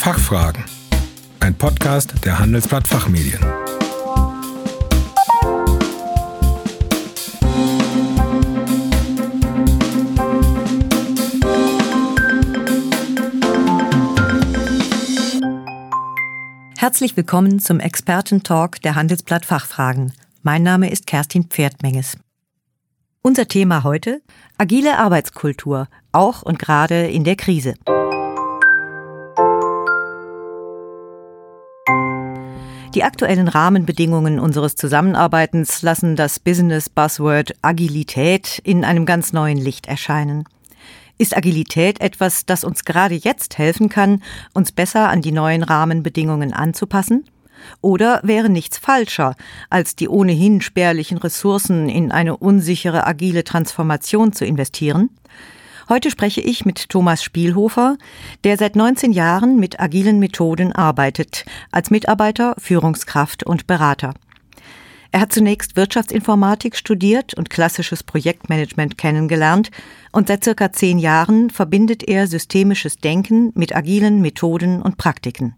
Fachfragen. Ein Podcast der Handelsblatt Fachmedien. Herzlich willkommen zum Expertentalk der Handelsblatt Fachfragen. Mein Name ist Kerstin Pferdmenges. Unser Thema heute agile Arbeitskultur, auch und gerade in der Krise. Die aktuellen Rahmenbedingungen unseres Zusammenarbeitens lassen das Business Buzzword Agilität in einem ganz neuen Licht erscheinen. Ist Agilität etwas, das uns gerade jetzt helfen kann, uns besser an die neuen Rahmenbedingungen anzupassen? Oder wäre nichts falscher, als die ohnehin spärlichen Ressourcen in eine unsichere agile Transformation zu investieren? Heute spreche ich mit Thomas Spielhofer, der seit 19 Jahren mit agilen Methoden arbeitet, als Mitarbeiter, Führungskraft und Berater. Er hat zunächst Wirtschaftsinformatik studiert und klassisches Projektmanagement kennengelernt und seit circa zehn Jahren verbindet er systemisches Denken mit agilen Methoden und Praktiken.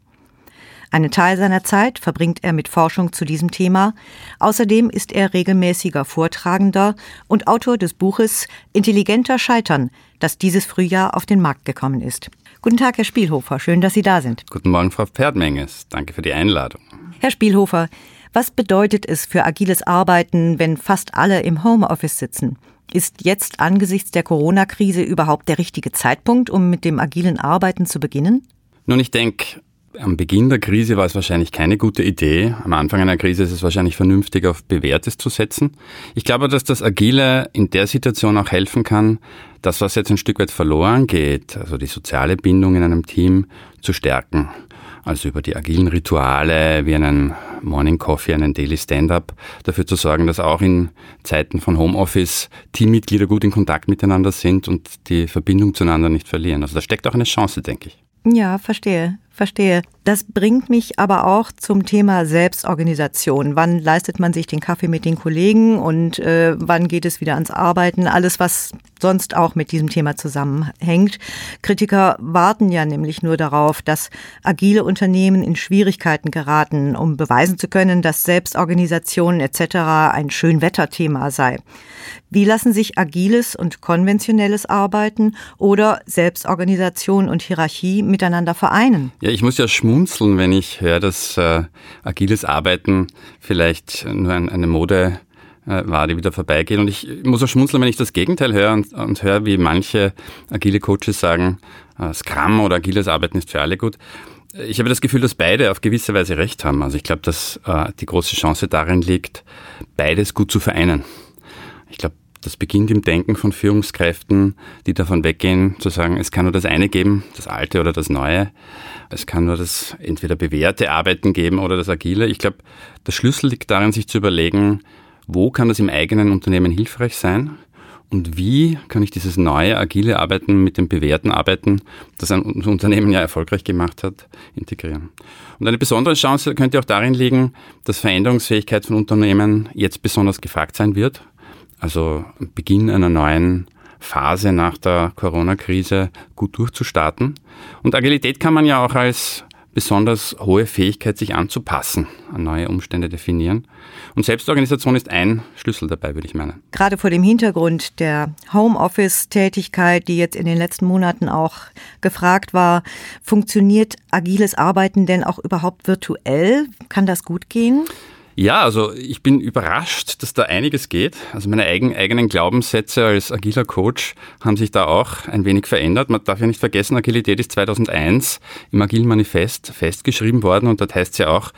Einen Teil seiner Zeit verbringt er mit Forschung zu diesem Thema. Außerdem ist er regelmäßiger Vortragender und Autor des Buches Intelligenter Scheitern, das dieses Frühjahr auf den Markt gekommen ist. Guten Tag, Herr Spielhofer. Schön, dass Sie da sind. Guten Morgen, Frau Pferdmenges. Danke für die Einladung. Herr Spielhofer, was bedeutet es für agiles Arbeiten, wenn fast alle im Homeoffice sitzen? Ist jetzt angesichts der Corona-Krise überhaupt der richtige Zeitpunkt, um mit dem agilen Arbeiten zu beginnen? Nun, ich denke, am Beginn der Krise war es wahrscheinlich keine gute Idee. Am Anfang einer Krise ist es wahrscheinlich vernünftig, auf Bewährtes zu setzen. Ich glaube, dass das Agile in der Situation auch helfen kann, das, was jetzt ein Stück weit verloren geht, also die soziale Bindung in einem Team, zu stärken. Also über die agilen Rituale wie einen Morning Coffee, einen Daily Stand-up, dafür zu sorgen, dass auch in Zeiten von Homeoffice Teammitglieder gut in Kontakt miteinander sind und die Verbindung zueinander nicht verlieren. Also da steckt auch eine Chance, denke ich. Ja, verstehe, verstehe. Das bringt mich aber auch zum Thema Selbstorganisation. Wann leistet man sich den Kaffee mit den Kollegen und äh, wann geht es wieder ans Arbeiten? Alles, was sonst auch mit diesem Thema zusammenhängt. Kritiker warten ja nämlich nur darauf, dass agile Unternehmen in Schwierigkeiten geraten, um beweisen zu können, dass Selbstorganisation etc. ein Schönwetterthema sei. Wie lassen sich agiles und konventionelles Arbeiten oder Selbstorganisation und Hierarchie miteinander vereinen? Ja, ich muss ja schmunzeln, wenn ich höre, dass äh, agiles Arbeiten vielleicht nur ein, eine Mode äh, war, die wieder vorbeigeht. Und ich muss auch schmunzeln, wenn ich das Gegenteil höre und, und höre, wie manche agile Coaches sagen, äh, Scrum oder agiles Arbeiten ist für alle gut. Ich habe das Gefühl, dass beide auf gewisse Weise recht haben. Also ich glaube, dass äh, die große Chance darin liegt, beides gut zu vereinen. Ich glaube, das beginnt im Denken von Führungskräften, die davon weggehen, zu sagen, es kann nur das eine geben, das Alte oder das Neue. Es kann nur das entweder bewährte Arbeiten geben oder das Agile. Ich glaube, der Schlüssel liegt darin, sich zu überlegen, wo kann das im eigenen Unternehmen hilfreich sein und wie kann ich dieses neue, agile Arbeiten mit dem bewährten Arbeiten, das ein Unternehmen ja erfolgreich gemacht hat, integrieren. Und eine besondere Chance könnte auch darin liegen, dass Veränderungsfähigkeit von Unternehmen jetzt besonders gefragt sein wird also Beginn einer neuen Phase nach der Corona-Krise gut durchzustarten. Und Agilität kann man ja auch als besonders hohe Fähigkeit, sich anzupassen, an neue Umstände definieren. Und Selbstorganisation ist ein Schlüssel dabei, würde ich meinen. Gerade vor dem Hintergrund der Homeoffice-Tätigkeit, die jetzt in den letzten Monaten auch gefragt war, funktioniert agiles Arbeiten denn auch überhaupt virtuell? Kann das gut gehen? Ja, also ich bin überrascht, dass da einiges geht. Also meine eigen, eigenen Glaubenssätze als agiler Coach haben sich da auch ein wenig verändert. Man darf ja nicht vergessen, Agilität ist 2001 im Agilen Manifest festgeschrieben worden und dort heißt es ja auch,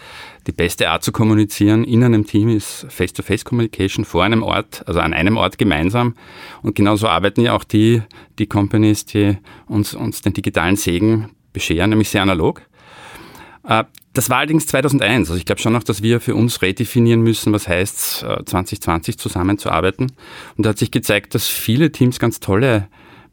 die beste Art zu kommunizieren in einem Team ist Face-to-Face-Communication vor einem Ort, also an einem Ort gemeinsam. Und genauso arbeiten ja auch die, die Companies, die uns, uns den digitalen Segen bescheren, nämlich sehr analog. Äh, das war allerdings 2001. Also ich glaube schon noch, dass wir für uns redefinieren müssen, was heißt 2020 zusammenzuarbeiten. Und da hat sich gezeigt, dass viele Teams ganz tolle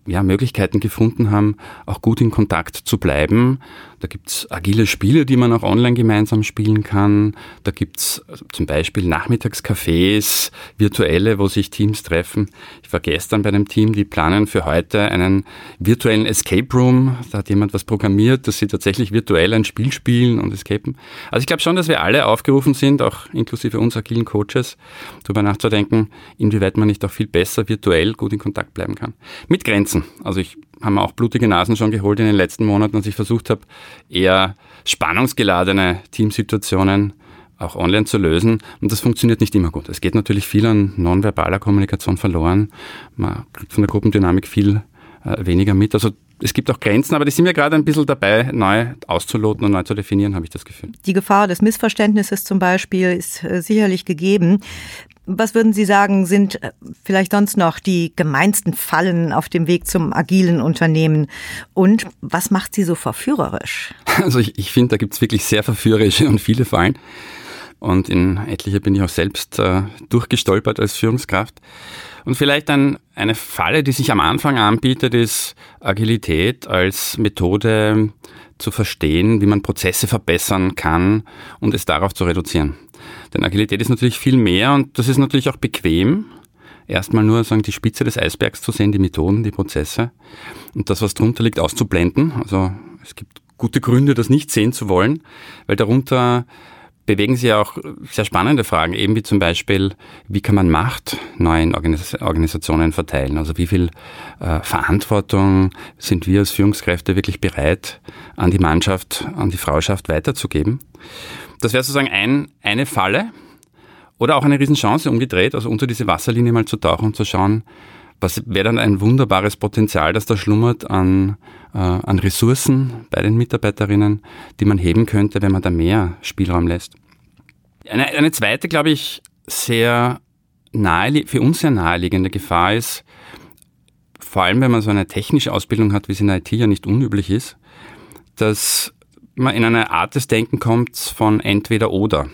ja, Möglichkeiten gefunden haben, auch gut in Kontakt zu bleiben, Da gibt's agile Spiele, die man auch online gemeinsam spielen kann. Da gibt's zum Beispiel Nachmittagscafés, virtuelle, wo sich Teams treffen. Ich war gestern bei einem Team, die planen für heute einen virtuellen Escape Room. Da hat jemand was programmiert, dass sie tatsächlich virtuell ein Spiel spielen und escapen. Also ich glaube schon, dass wir alle aufgerufen sind, auch inklusive uns agilen Coaches, darüber nachzudenken, inwieweit man nicht auch viel besser virtuell gut in Kontakt bleiben kann. Mit Grenzen. Also ich habe mir auch blutige Nasen schon geholt in den letzten Monaten, als ich versucht habe, eher spannungsgeladene Teamsituationen auch online zu lösen. Und das funktioniert nicht immer gut. Es geht natürlich viel an nonverbaler Kommunikation verloren. Man kriegt von der Gruppendynamik viel äh, weniger mit. Also es gibt auch Grenzen, aber die sind wir gerade ein bisschen dabei, neu auszuloten und neu zu definieren, habe ich das Gefühl. Die Gefahr des Missverständnisses zum Beispiel ist äh, sicherlich gegeben. Was würden Sie sagen, sind äh, vielleicht sonst noch die gemeinsten Fallen auf dem Weg zum agilen Unternehmen? Und was macht sie so verführerisch? Also ich, ich finde, da gibt es wirklich sehr verführerische und viele Fallen. Und in etliche bin ich auch selbst äh, durchgestolpert als Führungskraft. Und vielleicht dann eine Falle, die sich am Anfang anbietet, ist Agilität als Methode zu verstehen, wie man Prozesse verbessern kann und es darauf zu reduzieren. Denn Agilität ist natürlich viel mehr und das ist natürlich auch bequem. Erstmal nur sagen, die Spitze des Eisbergs zu sehen, die Methoden, die Prozesse und das, was drunter liegt, auszublenden. Also es gibt gute Gründe, das nicht sehen zu wollen, weil darunter bewegen sich auch sehr spannende Fragen, eben wie zum Beispiel, wie kann man Macht neuen Organisationen verteilen? Also wie viel äh, Verantwortung sind wir als Führungskräfte wirklich bereit, an die Mannschaft, an die Frauschaft weiterzugeben? Das wäre sozusagen ein, eine Falle oder auch eine Riesenchance umgedreht, also unter diese Wasserlinie mal zu tauchen und zu schauen, was wäre dann ein wunderbares Potenzial, das da schlummert an, äh, an Ressourcen bei den Mitarbeiterinnen, die man heben könnte, wenn man da mehr Spielraum lässt. Eine, eine zweite, glaube ich, sehr nahe, für uns sehr naheliegende Gefahr ist, vor allem wenn man so eine technische Ausbildung hat, wie es in der IT ja nicht unüblich ist, dass man in eine Art des Denken kommt von entweder oder,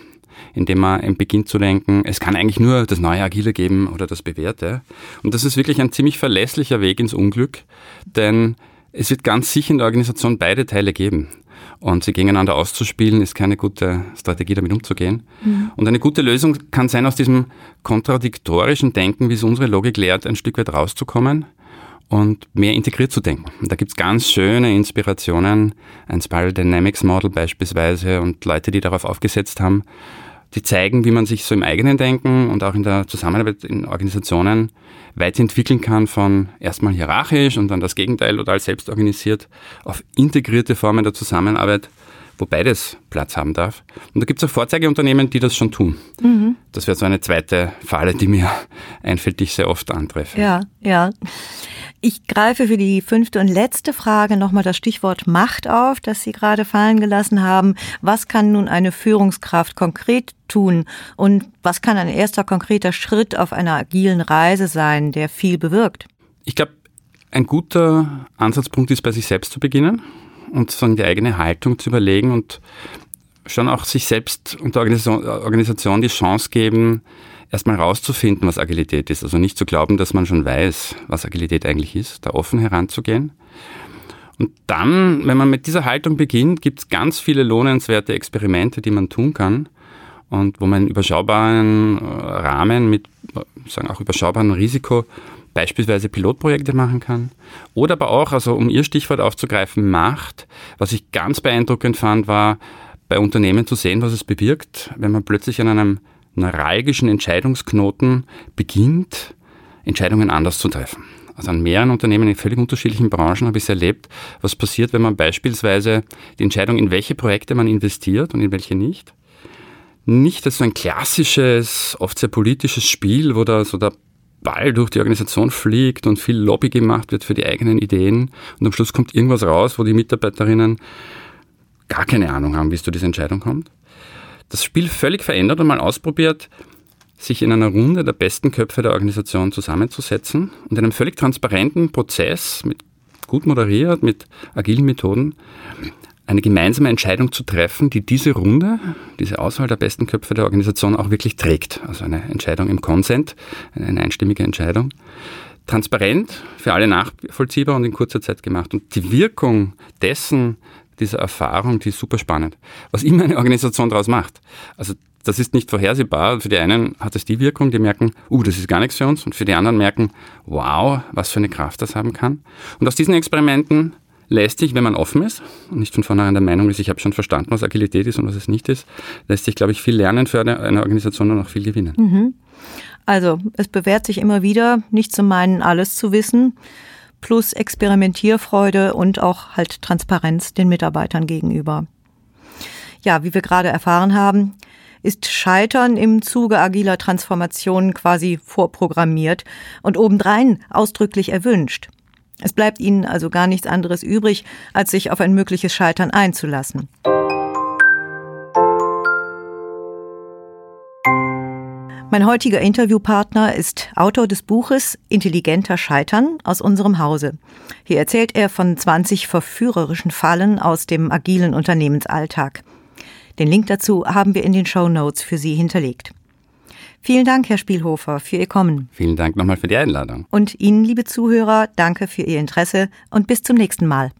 indem man beginnt zu denken, es kann eigentlich nur das neue Agile geben oder das Bewährte. Und das ist wirklich ein ziemlich verlässlicher Weg ins Unglück, denn es wird ganz sicher in der Organisation beide Teile geben. Und sie gegeneinander auszuspielen, ist keine gute Strategie, damit umzugehen. Mhm. Und eine gute Lösung kann sein, aus diesem kontradiktorischen Denken, wie es unsere Logik lehrt, ein Stück weit rauszukommen und mehr integriert zu denken. Und da gibt's ganz schöne Inspirationen, ein Spiral Dynamics Model beispielsweise und Leute, die darauf aufgesetzt haben, die zeigen, wie man sich so im eigenen Denken und auch in der Zusammenarbeit in Organisationen weiterentwickeln kann von erstmal hierarchisch und dann das Gegenteil oder als selbst organisiert auf integrierte Formen der Zusammenarbeit wo beides Platz haben darf. Und da gibt es auch Vorzeigeunternehmen, die das schon tun. Mhm. Das wäre so eine zweite Falle, die mir einfällt, die ich sehr oft antreffe. Ja, ja. Ich greife für die fünfte und letzte Frage nochmal das Stichwort Macht auf, das Sie gerade fallen gelassen haben. Was kann nun eine Führungskraft konkret tun und was kann ein erster konkreter Schritt auf einer agilen Reise sein, der viel bewirkt? Ich glaube, ein guter Ansatzpunkt ist, bei sich selbst zu beginnen und sozusagen die eigene Haltung zu überlegen und schon auch sich selbst und der Organisation, die Chance geben, erstmal rauszufinden, was Agilität ist. Also nicht zu glauben, dass man schon weiß, was Agilität eigentlich ist, da offen heranzugehen. Und dann, wenn man mit dieser Haltung beginnt, gibt es ganz viele lohnenswerte Experimente, die man tun kann und wo man in überschaubaren äh, Rahmen mit sagen auch überschaubarem Risiko beispielsweise Pilotprojekte machen kann. Oder aber auch, also um Ihr Stichwort aufzugreifen, Macht. Was ich ganz beeindruckend fand, war bei Unternehmen zu sehen, was es bewirkt, wenn man plötzlich an einem neuralgischen Entscheidungsknoten beginnt, Entscheidungen anders zu treffen. Also an mehreren Unternehmen in völlig unterschiedlichen Branchen habe ich es erlebt, was passiert, wenn man beispielsweise die Entscheidung, in welche Projekte man investiert und in welche nicht, nicht als so ein klassisches, oft sehr politisches Spiel, wo da so der Ball durch die Organisation fliegt und viel Lobby gemacht wird für die eigenen Ideen und am Schluss kommt irgendwas raus, wo die Mitarbeiterinnen gar keine Ahnung haben, wie es zu dieser Entscheidung kommt. Das Spiel völlig verändert und mal ausprobiert, sich in einer Runde der besten Köpfe der Organisation zusammenzusetzen und in einem völlig transparenten Prozess, mit gut moderiert, mit agilen Methoden, eine gemeinsame Entscheidung zu treffen, die diese Runde, diese Auswahl der besten Köpfe der Organisation auch wirklich trägt. Also eine Entscheidung im Consent, eine einstimmige Entscheidung. Transparent, für alle nachvollziehbar und in kurzer Zeit gemacht. Und die Wirkung dessen dieser Erfahrung, die ist super spannend. Was immer eine Organisation daraus macht. Also das ist nicht vorhersehbar. Für die einen hat es die Wirkung, die merken, uh, das ist gar nichts für uns. Und für die anderen merken, wow, was für eine Kraft das haben kann. Und aus diesen Experimenten lässt sich, wenn man offen ist und nicht von vornherein der Meinung ist, ich habe schon verstanden, was Agilität ist und was es nicht ist, lässt sich, glaube ich, viel lernen für eine, eine Organisation und auch viel gewinnen. Mhm. Also, es bewährt sich immer wieder, nicht zu meinen, alles zu wissen, plus Experimentierfreude und auch halt Transparenz den Mitarbeitern gegenüber. Ja, wie wir gerade erfahren haben, ist Scheitern im Zuge agiler Transformationen quasi vorprogrammiert und obendrein ausdrücklich erwünscht. Es bleibt ihnen also gar nichts anderes übrig, als sich auf ein mögliches Scheitern einzulassen. Mein heutiger Interviewpartner ist Autor des Buches Intelligenter Scheitern aus unserem Hause. Hier erzählt er von 20 verführerischen Fallen aus dem agilen Unternehmensalltag. Den Link dazu haben wir in den Show Notes für Sie hinterlegt. Vielen Dank, Herr Spielhofer, für Ihr Kommen. Vielen Dank nochmal für die Einladung. Und Ihnen, liebe Zuhörer, danke für Ihr Interesse und bis zum nächsten Mal.